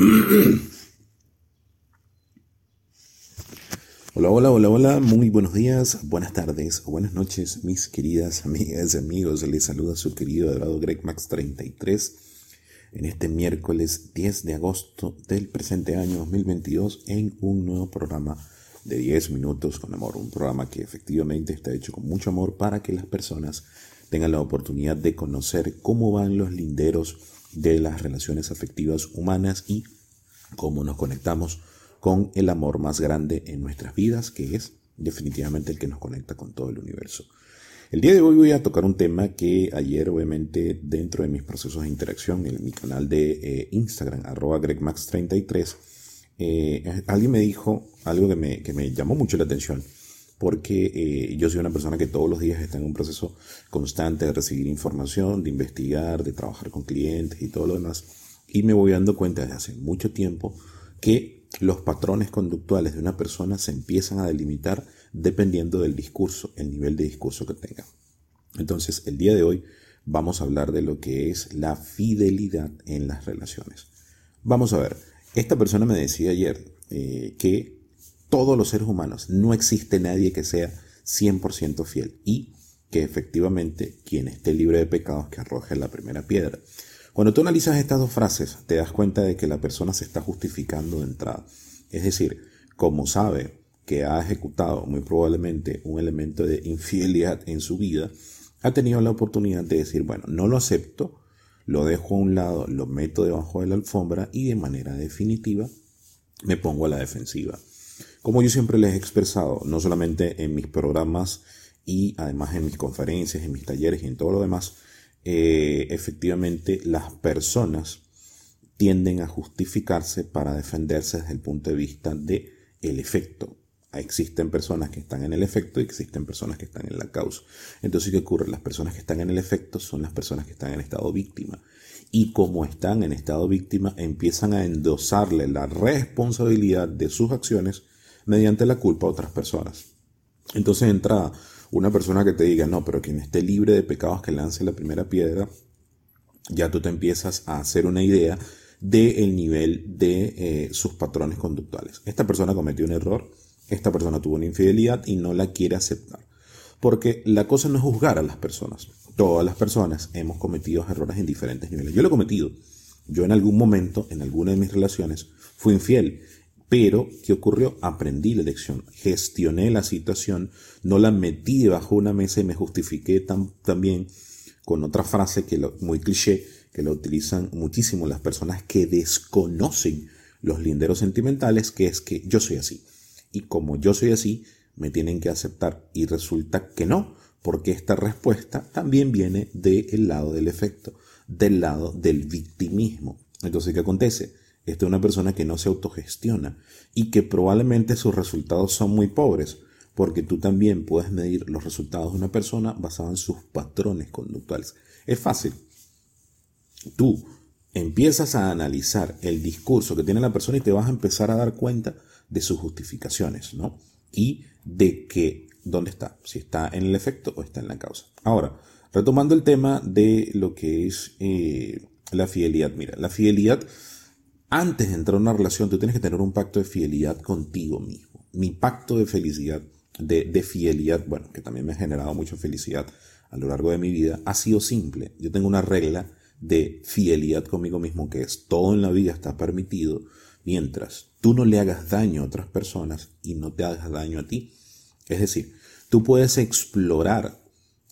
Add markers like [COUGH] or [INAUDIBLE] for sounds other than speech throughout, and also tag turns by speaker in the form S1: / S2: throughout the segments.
S1: [CLEARS THROAT] Hola, hola, hola, hola, muy buenos días, buenas tardes o buenas noches, mis queridas [LAUGHS] amigas y amigos. Les saluda su querido adorado Greg Max 33 en este miércoles 10 de agosto del presente año 2022 en un nuevo programa de 10 minutos con amor. Un programa que efectivamente está hecho con mucho amor para que las personas tengan la oportunidad de conocer cómo van los linderos de las relaciones afectivas humanas y cómo nos conectamos con el amor más grande en nuestras vidas, que es definitivamente el que nos conecta con todo el universo. El día de hoy voy a tocar un tema que ayer obviamente dentro de mis procesos de interacción en mi canal de eh, Instagram, arroba gregmax33, eh, alguien me dijo algo que me, que me llamó mucho la atención porque eh, yo soy una persona que todos los días está en un proceso constante de recibir información, de investigar, de trabajar con clientes y todo lo demás. Y me voy dando cuenta desde hace mucho tiempo que los patrones conductuales de una persona se empiezan a delimitar dependiendo del discurso, el nivel de discurso que tenga. Entonces, el día de hoy vamos a hablar de lo que es la fidelidad en las relaciones. Vamos a ver, esta persona me decía ayer eh, que todos los seres humanos, no existe nadie que sea 100% fiel y que efectivamente quien esté libre de pecados que arroje la primera piedra. Cuando tú analizas estas dos frases, te das cuenta de que la persona se está justificando de entrada. Es decir, como sabe que ha ejecutado muy probablemente un elemento de infidelidad en su vida, ha tenido la oportunidad de decir, bueno, no lo acepto, lo dejo a un lado, lo meto debajo de la alfombra y de manera definitiva me pongo a la defensiva. Como yo siempre les he expresado, no solamente en mis programas y además en mis conferencias, en mis talleres y en todo lo demás, eh, efectivamente las personas tienden a justificarse para defenderse desde el punto de vista de el efecto. Existen personas que están en el efecto y existen personas que están en la causa. Entonces, ¿qué ocurre? Las personas que están en el efecto son las personas que están en estado víctima. Y como están en estado víctima, empiezan a endosarle la responsabilidad de sus acciones mediante la culpa a otras personas. Entonces entra una persona que te diga, no, pero quien esté libre de pecados que lance la primera piedra, ya tú te empiezas a hacer una idea del nivel de eh, sus patrones conductuales. Esta persona cometió un error, esta persona tuvo una infidelidad y no la quiere aceptar. Porque la cosa no es juzgar a las personas. Todas las personas hemos cometido errores en diferentes niveles. Yo lo he cometido. Yo en algún momento, en alguna de mis relaciones, fui infiel pero, ¿qué ocurrió? Aprendí la lección, gestioné la situación, no la metí debajo de una mesa y me justifiqué también con otra frase que lo, muy cliché, que lo utilizan muchísimo las personas que desconocen los linderos sentimentales, que es que yo soy así. Y como yo soy así, me tienen que aceptar. Y resulta que no, porque esta respuesta también viene del lado del efecto, del lado del victimismo. Entonces, ¿qué acontece? Esta es una persona que no se autogestiona y que probablemente sus resultados son muy pobres, porque tú también puedes medir los resultados de una persona basado en sus patrones conductuales. Es fácil. Tú empiezas a analizar el discurso que tiene la persona y te vas a empezar a dar cuenta de sus justificaciones, ¿no? Y de que, ¿dónde está? Si está en el efecto o está en la causa. Ahora, retomando el tema de lo que es eh, la fidelidad. Mira, la fidelidad antes de entrar a una relación, tú tienes que tener un pacto de fidelidad contigo mismo. Mi pacto de felicidad, de, de, fidelidad, bueno, que también me ha generado mucha felicidad a lo largo de mi vida, ha sido simple. Yo tengo una regla de fidelidad conmigo mismo que es todo en la vida está permitido mientras tú no le hagas daño a otras personas y no te hagas daño a ti. Es decir, tú puedes explorar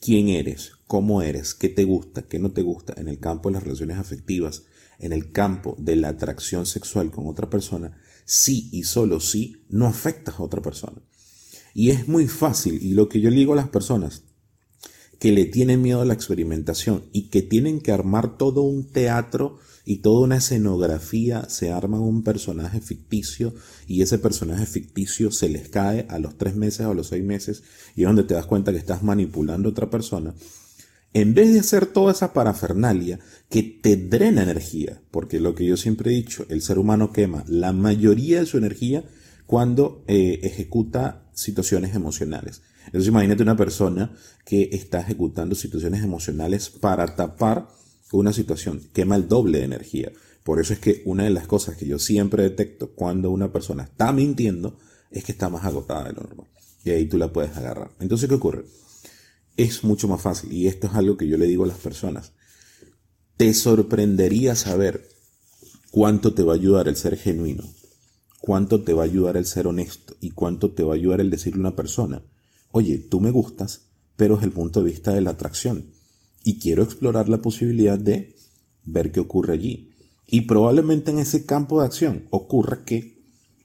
S1: quién eres, cómo eres, qué te gusta, qué no te gusta en el campo de las relaciones afectivas, en el campo de la atracción sexual con otra persona, sí y solo sí no afectas a otra persona. Y es muy fácil, y lo que yo le digo a las personas que le tienen miedo a la experimentación y que tienen que armar todo un teatro y toda una escenografía, se arman un personaje ficticio y ese personaje ficticio se les cae a los tres meses o a los seis meses y es donde te das cuenta que estás manipulando a otra persona en vez de hacer toda esa parafernalia que te drena energía, porque lo que yo siempre he dicho, el ser humano quema la mayoría de su energía cuando eh, ejecuta situaciones emocionales. Entonces imagínate una persona que está ejecutando situaciones emocionales para tapar una situación, quema el doble de energía. Por eso es que una de las cosas que yo siempre detecto cuando una persona está mintiendo es que está más agotada de lo normal. Y ahí tú la puedes agarrar. Entonces, ¿qué ocurre? Es mucho más fácil. Y esto es algo que yo le digo a las personas. Te sorprendería saber cuánto te va a ayudar el ser genuino, cuánto te va a ayudar el ser honesto y cuánto te va a ayudar el decirle a una persona, oye, tú me gustas, pero es el punto de vista de la atracción. Y quiero explorar la posibilidad de ver qué ocurre allí. Y probablemente en ese campo de acción ocurra que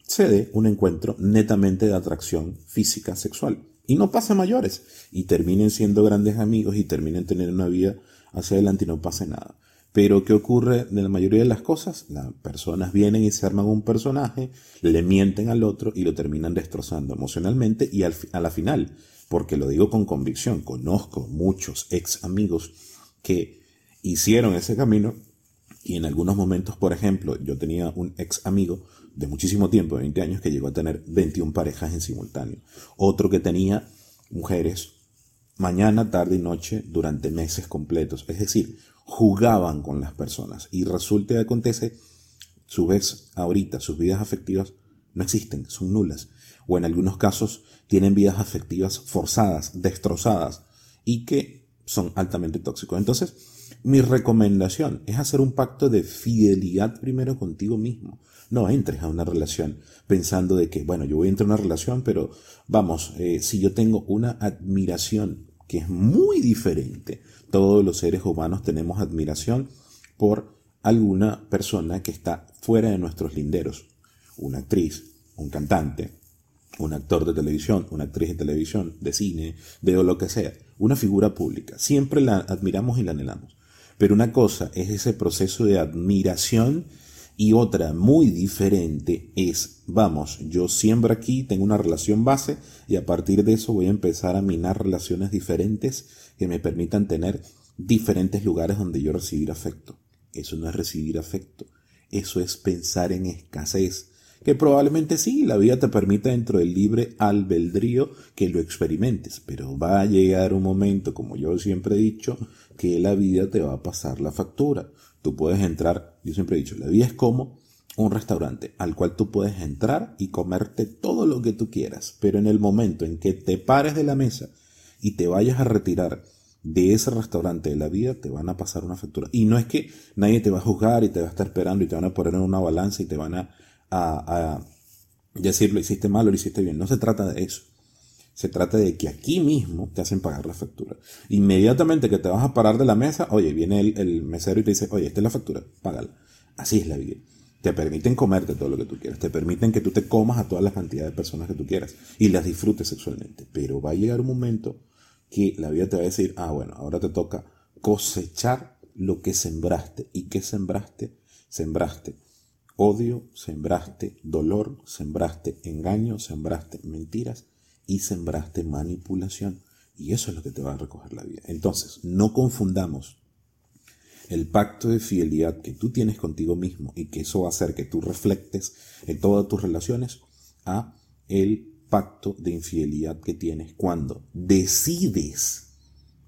S1: se dé un encuentro netamente de atracción física sexual. Y no pase mayores. Y terminen siendo grandes amigos y terminen teniendo una vida hacia adelante y no pase nada. Pero ¿qué ocurre de la mayoría de las cosas? Las personas vienen y se arman un personaje, le mienten al otro y lo terminan destrozando emocionalmente y a la final, porque lo digo con convicción, conozco muchos ex amigos que hicieron ese camino y en algunos momentos, por ejemplo, yo tenía un ex amigo de muchísimo tiempo, de 20 años, que llegó a tener 21 parejas en simultáneo. Otro que tenía mujeres mañana, tarde y noche durante meses completos. Es decir, jugaban con las personas. Y resulta que acontece, su vez, ahorita, sus vidas afectivas no existen, son nulas. O en algunos casos tienen vidas afectivas forzadas, destrozadas y que son altamente tóxicos. Entonces, mi recomendación es hacer un pacto de fidelidad primero contigo mismo. No entres a una relación pensando de que, bueno, yo voy a entrar a una relación, pero vamos, eh, si yo tengo una admiración que es muy diferente todos los seres humanos tenemos admiración por alguna persona que está fuera de nuestros linderos. Una actriz, un cantante, un actor de televisión, una actriz de televisión, de cine, de lo que sea. Una figura pública. Siempre la admiramos y la anhelamos. Pero una cosa es ese proceso de admiración y otra muy diferente es, vamos, yo siempre aquí tengo una relación base y a partir de eso voy a empezar a minar relaciones diferentes que me permitan tener diferentes lugares donde yo recibir afecto. Eso no es recibir afecto, eso es pensar en escasez, que probablemente sí, la vida te permita dentro del libre albedrío que lo experimentes, pero va a llegar un momento, como yo siempre he dicho, que la vida te va a pasar la factura. Tú puedes entrar, yo siempre he dicho, la vida es como un restaurante al cual tú puedes entrar y comerte todo lo que tú quieras, pero en el momento en que te pares de la mesa y te vayas a retirar de ese restaurante de la vida, te van a pasar una factura. Y no es que nadie te va a juzgar y te va a estar esperando y te van a poner en una balanza y te van a, decir lo hiciste mal o lo hiciste bien. No se trata de eso. Se trata de que aquí mismo te hacen pagar la factura. Inmediatamente que te vas a parar de la mesa, oye, viene el, el mesero y te dice, oye, esta es la factura, págala. Así es la vida. Te permiten comerte todo lo que tú quieras. Te permiten que tú te comas a todas las cantidades de personas que tú quieras y las disfrutes sexualmente. Pero va a llegar un momento que la vida te va a decir, ah, bueno, ahora te toca cosechar lo que sembraste. ¿Y qué sembraste? Sembraste odio, sembraste dolor, sembraste engaño, sembraste mentiras y sembraste manipulación. Y eso es lo que te va a recoger la vida. Entonces, no confundamos el pacto de fidelidad que tú tienes contigo mismo y que eso va a hacer que tú reflectes en todas tus relaciones a el pacto de infidelidad que tienes cuando decides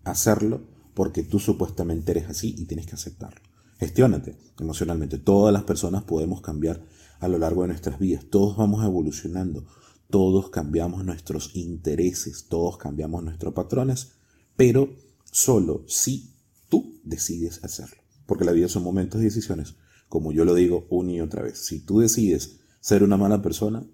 S1: hacerlo porque tú supuestamente eres así y tienes que aceptarlo. Gestiónate emocionalmente. Todas las personas podemos cambiar a lo largo de nuestras vidas. Todos vamos evolucionando. Todos cambiamos nuestros intereses. Todos cambiamos nuestros patrones. Pero solo si tú decides hacerlo. Porque la vida son momentos y decisiones. Como yo lo digo una y otra vez. Si tú decides ser una mala persona,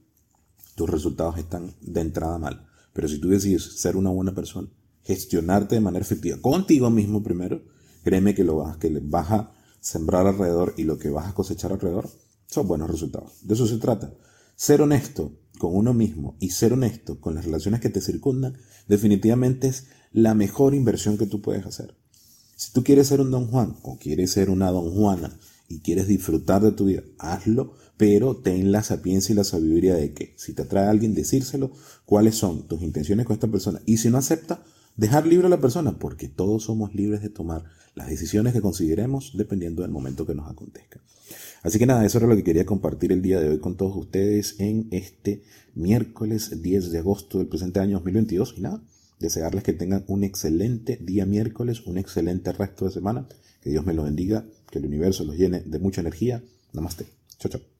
S1: tus resultados están de entrada mal. Pero si tú decides ser una buena persona, gestionarte de manera efectiva contigo mismo primero, créeme que lo vas, que vas a sembrar alrededor y lo que vas a cosechar alrededor son buenos resultados. De eso se trata. Ser honesto con uno mismo y ser honesto con las relaciones que te circundan definitivamente es la mejor inversión que tú puedes hacer. Si tú quieres ser un don Juan o quieres ser una don Juana y quieres disfrutar de tu vida, hazlo, pero ten la sapiencia y la sabiduría de que si te atrae a alguien, decírselo, cuáles son tus intenciones con esta persona. Y si no acepta, dejar libre a la persona, porque todos somos libres de tomar las decisiones que consideremos dependiendo del momento que nos acontezca. Así que nada, eso era lo que quería compartir el día de hoy con todos ustedes en este miércoles 10 de agosto del presente año 2022. Y nada, desearles que tengan un excelente día miércoles, un excelente resto de semana, que Dios me lo bendiga, que el universo los llene de mucha energía Namaste. Chao, chao.